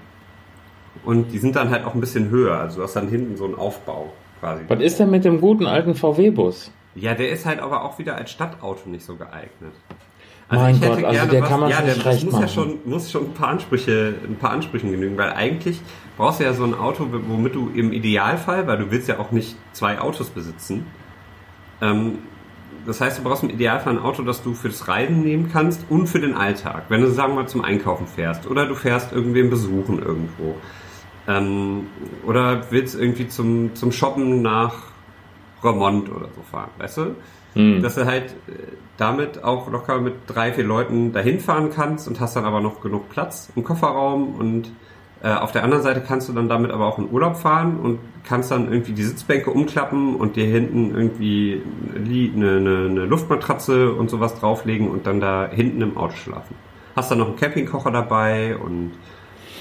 Und die sind dann halt auch ein bisschen höher. Also du hast dann hinten so einen Aufbau quasi. Was ist denn mit dem guten alten VW-Bus? Ja, der ist halt aber auch wieder als Stadtauto nicht so geeignet. Also mein Gott, also der was, kann man ja, nicht der recht muss machen. ja schon muss schon ein paar Ansprüche, ein paar Ansprüchen genügen, weil eigentlich brauchst du ja so ein Auto, womit du im Idealfall, weil du willst ja auch nicht zwei Autos besitzen. Ähm, das heißt, du brauchst im Idealfall ein Auto, das du für das Reisen nehmen kannst und für den Alltag. Wenn du, sagen wir mal, zum Einkaufen fährst oder du fährst irgendwen besuchen irgendwo. Ähm, oder willst irgendwie zum, zum Shoppen nach Romont oder so fahren, weißt du? Hm. Dass du halt äh, damit auch locker mit drei, vier Leuten dahin fahren kannst und hast dann aber noch genug Platz im Kofferraum und äh, auf der anderen Seite kannst du dann damit aber auch in Urlaub fahren und kannst dann irgendwie die Sitzbänke umklappen und dir hinten irgendwie eine, eine, eine Luftmatratze und sowas drauflegen und dann da hinten im Auto schlafen. Hast dann noch einen Campingkocher dabei und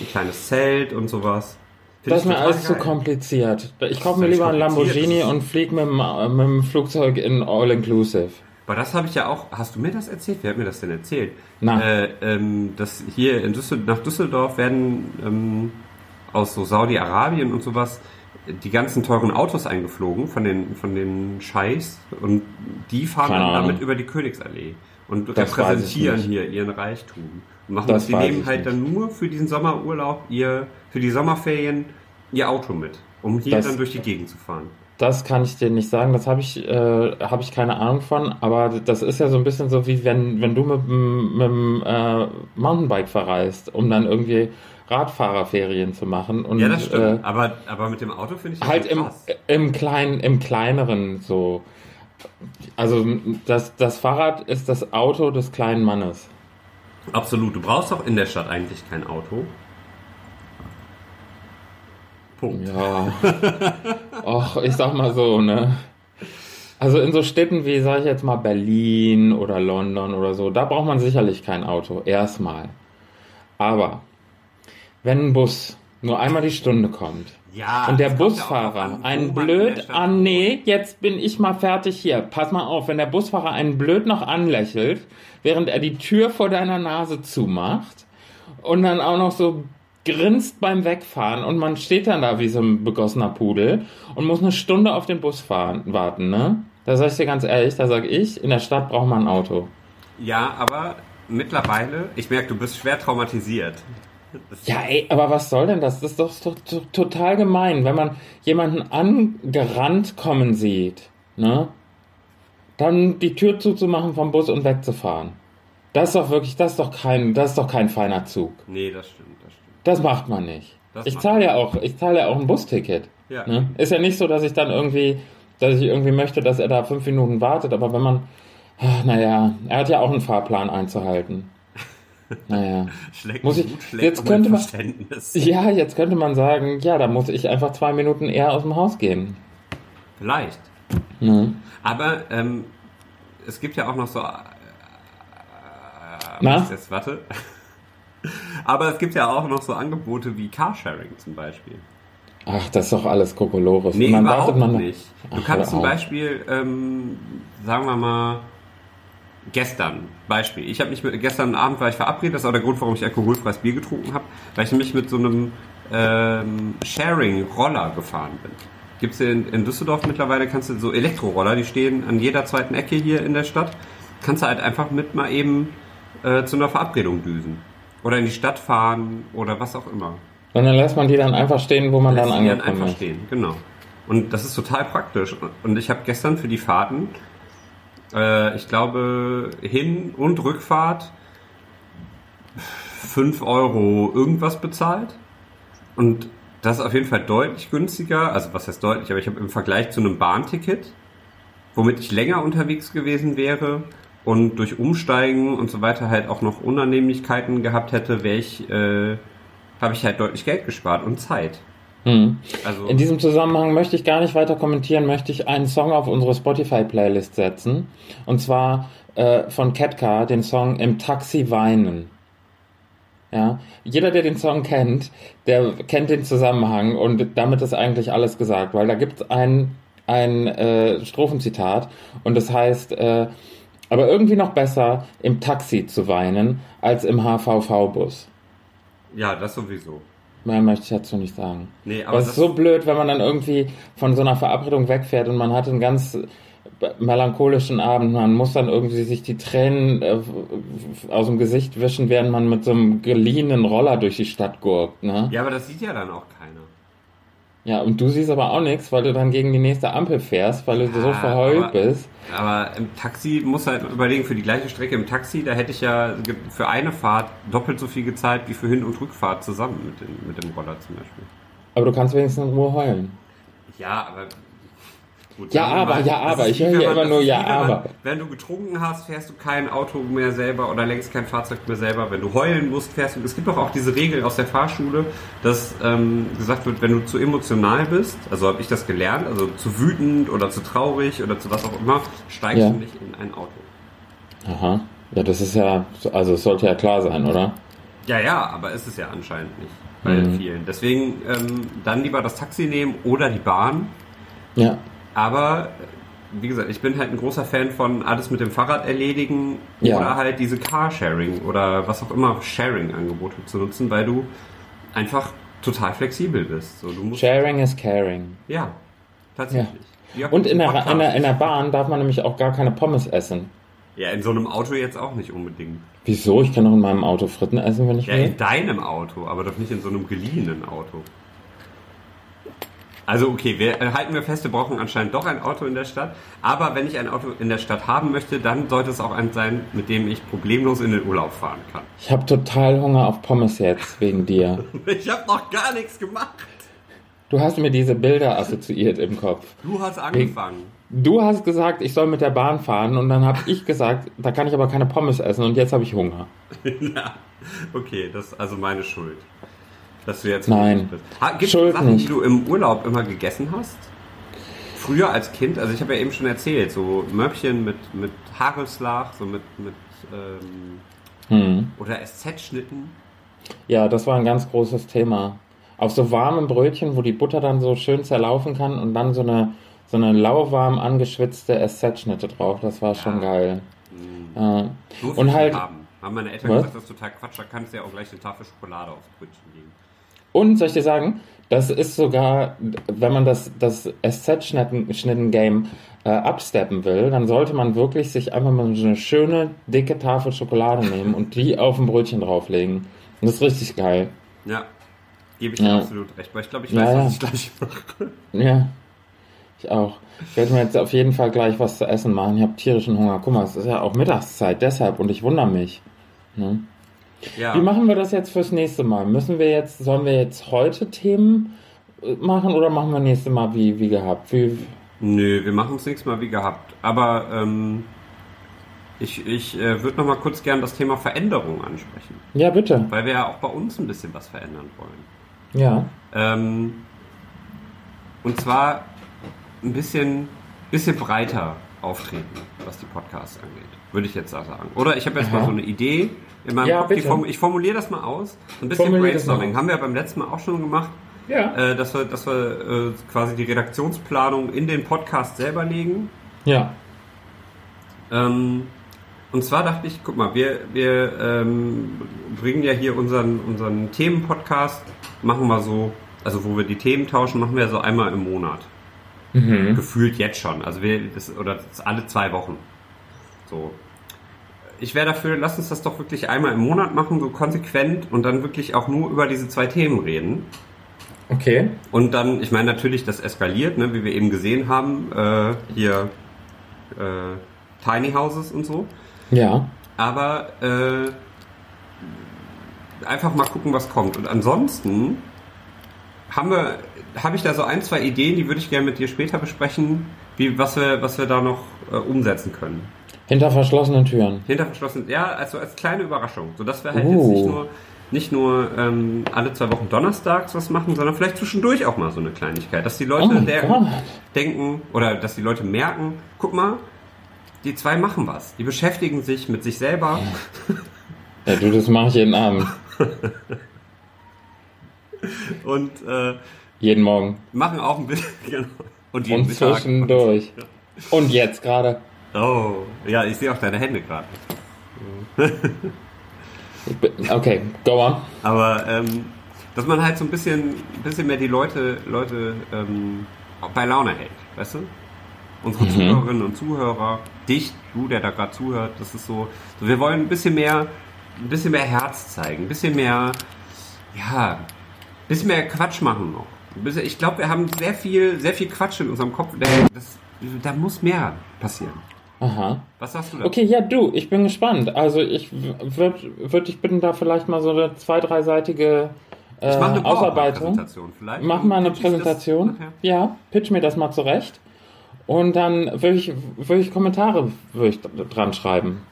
ein kleines Zelt und sowas. Find das ist mir alles zu kompliziert. Ich kaufe mir lieber ein Lamborghini und fliege mit, mit, dem Flugzeug in All-Inclusive. Aber das habe ich ja auch. Hast du mir das erzählt? Wer hat mir das denn erzählt? Na. Äh, ähm, dass hier in Düssel nach Düsseldorf werden ähm, aus so Saudi-Arabien und sowas die ganzen teuren Autos eingeflogen von den von den Scheichs und die fahren dann damit über die Königsallee und Das repräsentieren hier ihren Reichtum. Und machen Das die nehmen halt nicht. dann nur für diesen Sommerurlaub ihr für die Sommerferien ihr Auto mit, um hier Das- dann durch die Gegend zu fahren. Das kann ich dir nicht sagen, das habe ich, äh, hab ich keine Ahnung von, aber das ist ja so ein bisschen so, wie wenn, wenn du mit, dem- äh, Mountainbike verreist, um dann irgendwie Radfahrerferien zu machen. Und, Ja, das stimmt. Äh, aber, aber mit dem Auto finde ich das halt im, im, kleinen, im kleineren so. Also das, das Fahrrad ist das Auto des kleinen Mannes. Absolut. Du brauchst auch in der Stadt eigentlich kein Auto. Punkt. Ja. Och, ich sag mal so, ne? Also in so Städten wie, sag ich jetzt mal, Berlin oder London oder so, da braucht man sicherlich kein Auto. Erstmal. Aber wenn ein Bus nur einmal die Stunde kommt Ja. und der Busfahrer an, einen blöd an, nee, jetzt bin ich mal fertig hier. Pass mal auf, wenn der Busfahrer einen blöd noch anlächelt, während er die Tür vor deiner Nase zumacht und dann auch noch so grinst beim Wegfahren und man steht dann da wie so ein begossener Pudel und muss eine Stunde auf den Bus fahren, warten, ne? Da sag ich dir ganz ehrlich, da sag ich, in der Stadt braucht man ein Auto. Ja, aber mittlerweile, ich merke, du bist schwer traumatisiert. Ja, ey, aber was soll denn das? Das ist doch, doch total gemein, wenn man jemanden angerannt kommen sieht, ne? Dann die Tür zuzumachen vom Bus und wegzufahren. Das ist doch wirklich, das ist doch kein, das ist doch kein feiner Zug. Nee, das stimmt, das macht man nicht. Das ich zahle ja auch, ich zahle ja auch ein Busticket. Ja. Ne? Ist ja nicht so, dass ich dann irgendwie, dass ich irgendwie möchte, dass er da fünf Minuten wartet, aber wenn man, ach, naja, er hat ja auch einen Fahrplan einzuhalten. Naja. Schlägt Muss ich- schlägt jetzt könnte man- Verständnis. Ja, jetzt könnte man sagen, ja, da muss ich einfach zwei Minuten eher aus dem Haus gehen. Vielleicht. Ne? Aber ähm, es gibt ja auch noch so. Äh, Na? was ist Jetzt, warte. Aber es gibt ja auch noch so Angebote wie Carsharing zum Beispiel. Ach, das ist doch alles Kokolores. Nee, dann überhaupt man nicht. Du Ach, kannst zum auf. Beispiel, ähm, sagen wir mal, gestern, Beispiel. Ich habe mich mit, gestern Abend war ich verabredet, das ist auch der Grund, warum ich alkoholfreies Bier getrunken habe, weil ich nämlich mit so einem ähm, Sharing-Roller gefahren bin. Gibt's hier in, in Düsseldorf mittlerweile, kannst du so Elektroroller, die stehen an jeder zweiten Ecke hier in der Stadt, kannst du halt einfach mit mal eben äh, zu einer Verabredung düsen. Oder in die Stadt fahren oder was auch immer. Und dann lässt man die dann einfach stehen, wo man dann Lässt die dann angekommen einfach ist. stehen, genau. Und das ist total praktisch. Und ich habe gestern für die Fahrten, äh, ich glaube, Hin- und Rückfahrt 5 Euro irgendwas bezahlt. Und das ist auf jeden Fall deutlich günstiger. Also was heißt deutlich, aber ich habe im Vergleich zu einem Bahnticket, womit ich länger unterwegs gewesen wäre und durch Umsteigen und so weiter halt auch noch Unannehmlichkeiten gehabt hätte, wäre ich, äh, habe ich halt deutlich Geld gespart und Zeit. Hm. Also In diesem Zusammenhang möchte ich gar nicht weiter kommentieren, möchte ich einen Song auf unsere Spotify-Playlist setzen. Und zwar äh, von Ketka, den Song Im Taxi weinen. Ja, jeder, der den Song kennt, der kennt den Zusammenhang und damit ist eigentlich alles gesagt, weil da gibt es ein, ein äh, Strophenzitat und das heißt, äh, aber irgendwie noch besser, im Taxi zu weinen, als im HVV-Bus. ja, das sowieso. Mehr möchte ich dazu nicht sagen. Nee, Aber es ist so blöd, wenn man dann irgendwie von so einer Verabredung wegfährt und man hat einen ganz melancholischen Abend. Man muss dann irgendwie sich die Tränen äh, aus dem Gesicht wischen, während man mit so einem geliehenen Roller durch die Stadt gurkt. Ne? Ja, aber das sieht ja dann auch keiner. Ja, und du siehst aber auch nichts, weil du dann gegen die nächste Ampel fährst, weil du so Ja, verheult aber- bist. Aber im Taxi muss halt überlegen, für die gleiche Strecke im Taxi, da hätte ich ja für eine Fahrt doppelt so viel gezahlt wie für Hin- und Rückfahrt zusammen mit dem, mit dem Roller zum Beispiel. Aber du kannst wenigstens in Ruhe heulen. Ja, aber. Gut, Ja, aber, ja, das aber. Ich höre man- immer nur ja, man- aber. Wenn du getrunken hast, fährst du kein Auto mehr selber oder lenkst kein Fahrzeug mehr selber. Wenn du heulen musst, fährst du. Es gibt doch auch diese Regel aus der Fahrschule, dass ähm, gesagt wird, wenn du zu emotional bist, also habe ich das gelernt, also zu wütend oder zu traurig oder zu was auch immer, steigst Ja. du nicht in ein Auto. Aha. Ja, das ist ja, also es sollte ja klar sein, oder? Ja, ja, aber ist es ja anscheinend nicht bei Mhm. vielen. Deswegen ähm, dann lieber das Taxi nehmen oder die Bahn. Ja. Aber wie gesagt, ich bin halt ein großer Fan von alles mit dem Fahrrad erledigen Ja. oder halt diese Carsharing oder was auch immer Sharing-Angebote zu nutzen, weil du einfach total flexibel bist. So, Sharing is caring. ja, tatsächlich. Auch Und in der, in, der, in der Bahn darf man nämlich auch gar keine Pommes essen. Ja, in so einem Auto jetzt auch nicht unbedingt. Wieso? Ich kann doch in meinem Auto Fritten essen, wenn ich Ja, will. in deinem Auto, aber doch nicht in so einem geliehenen Auto. Also okay, wir äh, halten wir fest, wir brauchen anscheinend doch ein Auto in der Stadt. Aber wenn ich ein Auto in der Stadt haben möchte, dann sollte es auch eins sein, mit dem ich problemlos in den Urlaub fahren kann. Ich habe total Hunger auf Pommes jetzt, wegen dir. Ich habe noch gar nichts gemacht. Du hast mir diese Bilder assoziiert im Kopf. Du hast angefangen. Du hast gesagt, ich soll mit der Bahn fahren und dann habe ich gesagt, da kann ich aber keine Pommes essen und jetzt habe ich Hunger. ja. Okay, das ist also meine Schuld. Dass du jetzt Nein. bist. Gibt es Sachen, die du im Urlaub immer gegessen hast? Früher als Kind, also ich habe ja eben schon erzählt, so Mörbchen mit, mit Hagelslag, so mit, mit ähm, Hm. oder SZ-Schnitten. Ja, das war ein ganz großes Thema. Auf so warmen Brötchen, wo die Butter dann so schön zerlaufen kann und dann so eine, so eine lauwarm angeschwitzte SZ-Schnitte drauf. Das war schon geil. Ja. So viel Und halt, haben. Haben meine Eltern Was? gesagt, das ist total Quatsch, da kannst du ja auch gleich eine Tafel Schokolade aufs Brötchen legen. Und soll ich dir sagen, das ist sogar, wenn man das, das SZ-Schnitten-Game äh, absteppen will, dann sollte man wirklich sich einfach mal so eine schöne, dicke Tafel Schokolade nehmen und die auf ein Brötchen drauflegen. Und das ist richtig geil. Ja, gebe ich dir Ja. absolut recht, weil ich glaube, ich weiß, ja. was ich gleich mache. Ja, ich auch. Ich werde mir jetzt auf jeden Fall gleich was zu essen machen. Ich habe tierischen Hunger. Guck mal, es ist ja auch Mittagszeit, deshalb und ich wundere mich. Ne? Ja. Wie machen wir das jetzt fürs nächste Mal? Müssen wir jetzt, sollen wir jetzt heute Themen äh, machen oder machen wir nächste Mal wie, wie gehabt? Wie, Nö, wir machen es nächstes Mal wie gehabt. Aber ähm, ich, ich äh, würde noch mal kurz gern das Thema Veränderung ansprechen. ja, bitte. Weil wir ja auch bei uns ein bisschen was verändern wollen. Ja. Ähm, und zwar ein bisschen, bisschen breiter auftreten, was die Podcasts angeht. Würde ich jetzt da sagen. Oder ich habe jetzt Aha. mal so eine Idee in meinem Ja, form ich formuliere das mal aus. Ein bisschen Formulier Brainstorming. Haben wir ja beim letzten Mal auch schon gemacht. Ja. Äh, dass wir, dass wir äh, quasi die Redaktionsplanung in den Podcast selber legen. Ja. Ähm, und zwar dachte ich, guck mal, wir, wir ähm, bringen ja hier unseren, unseren Themenpodcast, machen wir so, also wo wir die Themen tauschen, machen wir so einmal im Monat. Mhm. Gefühlt jetzt schon. Also wir, das, oder das alle zwei Wochen. So. Ich wäre dafür, lass uns das doch wirklich einmal im Monat machen, so konsequent und dann wirklich auch nur über diese zwei Themen reden. Okay. Und dann, ich meine natürlich, das eskaliert, ne, wie wir eben gesehen haben, äh, hier äh, Tiny Houses und so. Ja. Aber äh, einfach mal gucken, was kommt. Und ansonsten haben wir, habe ich da so ein, zwei Ideen, die würde ich gerne mit dir später besprechen, wie, was wir, was wir da noch äh, umsetzen können. Hinter verschlossenen Türen. Hinter verschlossenen, ja, also als kleine Überraschung, sodass wir halt Oh. jetzt nicht nur nicht nur ähm, alle zwei Wochen donnerstags was machen, sondern vielleicht zwischendurch auch mal so eine Kleinigkeit, dass die Leute Oh Gott. denken oder dass die Leute merken, guck mal, die zwei machen was, die beschäftigen sich mit sich selber Ja, du, das mache ich jeden Abend. und äh, Jeden Morgen. machen auch ein bisschen genau. und jeden Und zwischendurch. Und jetzt gerade. Oh, ja, ich sehe auch deine Hände gerade. Okay, go on. Aber ähm, dass man halt so ein bisschen, ein bisschen mehr die Leute, Leute ähm, bei Laune hält, weißt du? Unsere Mhm. Zuhörerinnen und Zuhörer, dich, du, der da gerade zuhört, das ist so, so, wir wollen ein bisschen mehr, ein bisschen mehr Herz zeigen, ein bisschen mehr, ja, ein bisschen mehr Quatsch machen noch. Ich glaube, wir haben sehr viel, sehr viel Quatsch in unserem Kopf. Das, da muss mehr passieren. Aha. Was sagst du da? Okay, ja, du, ich bin gespannt. Also ich würde würd dich bitten, da vielleicht mal so eine zwei-, dreiseitige äh, Ich mache eine Ausarbeitung. PowerPoint-Präsentation vielleicht. Mach mal eine ich Präsentation. nachher? Ja, pitch mir das mal zurecht. Und dann würde ich, würd ich Kommentare würd ich dran schreiben.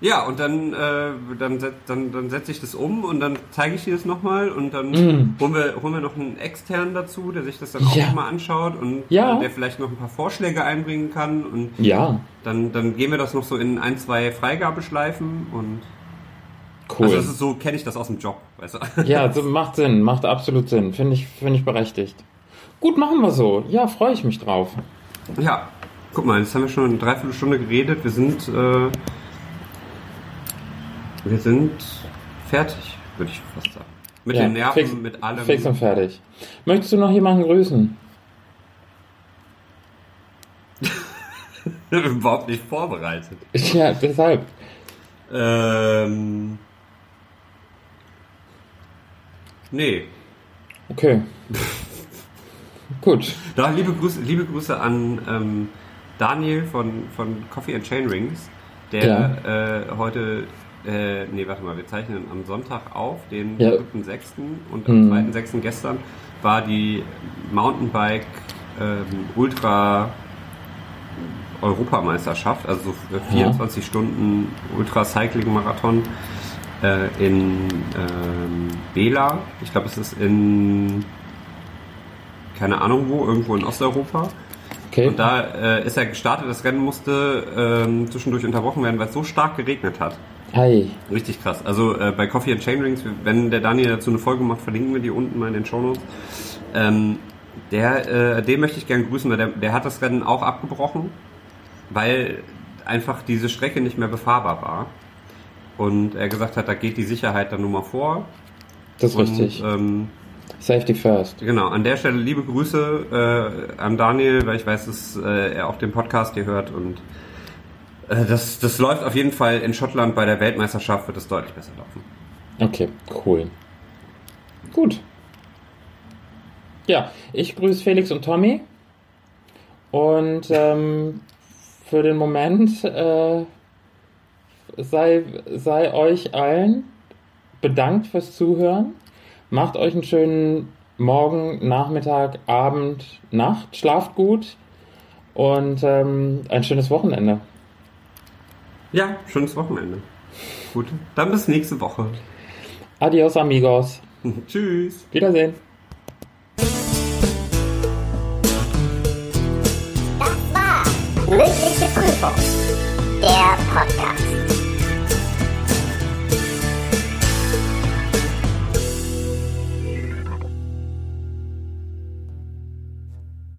Ja, und dann, äh, dann, dann, dann setze ich das um und dann zeige ich dir das nochmal und dann Mm. holen, wir, holen wir noch einen externen dazu, der sich das dann auch Ja. nochmal anschaut und Ja. äh, der vielleicht noch ein paar Vorschläge einbringen kann und Ja, dann, dann gehen wir das noch so in ein, zwei Freigabeschleifen und cool. also das ist so, kenne ich das aus dem Job, weißt du? ja, so macht Sinn, macht absolut Sinn. Finde ich, finde ich berechtigt. Gut, machen wir so. Ja, freue ich mich drauf. Ja, Guck mal, jetzt haben wir schon eine Dreiviertelstunde geredet. Wir sind, äh, wir sind fertig, würde ich fast sagen. Mit Ja, den Nerven, fix- mit allem. Fix und fertig. Möchtest du noch jemanden grüßen? Überhaupt nicht vorbereitet. Ja, deshalb. Ähm, nee. Okay. Gut. Da liebe Grüße, liebe Grüße an ähm, Daniel von, von Coffee and Chain Rings, der äh, heute, äh, nee, warte mal, wir zeichnen am Sonntag auf, den Ja. 3.6. und am Mhm. 2.6. gestern war die Mountainbike ähm, Ultra Europameisterschaft, also so äh, 24 Stunden Ultra Cycling Marathon äh, in ähm, Bela. Ich glaube, es ist in keine Ahnung wo, irgendwo in Osteuropa. Okay. Und da äh, ist er gestartet. Das Rennen musste ähm, zwischendurch unterbrochen werden, weil es so stark geregnet hat. Hi. Richtig krass. Also äh, bei Coffee and Chainrings, wenn der Daniel dazu eine Folge macht, verlinken wir die unten mal in den Shownotes. Ähm, der, äh, den möchte ich gerne grüßen, weil der, der hat das Rennen auch abgebrochen, weil einfach diese Strecke nicht mehr befahrbar war. Und er gesagt hat, da geht die Sicherheit dann nun mal vor. Das ist Und, richtig. Ähm, Safety first. Genau, an der Stelle liebe Grüße äh, an Daniel, weil ich weiß, dass äh, er auch den Podcast hier hört und das, das läuft auf jeden Fall in Schottland bei der Weltmeisterschaft wird es deutlich besser laufen. Okay, cool. Gut. Ja, ich grüße Felix und Tommy. Und ähm, für den Moment äh, sei, sei euch allen bedankt fürs Zuhören. Macht euch einen schönen Morgen, Nachmittag, Abend, Nacht. Schlaft gut. Und ähm, ein schönes Wochenende. Ja, schönes Wochenende. Gut, dann bis nächste Woche. Adios, amigos. Tschüss. Wiedersehen. Das war mündliche Prüfung. Der Podcast.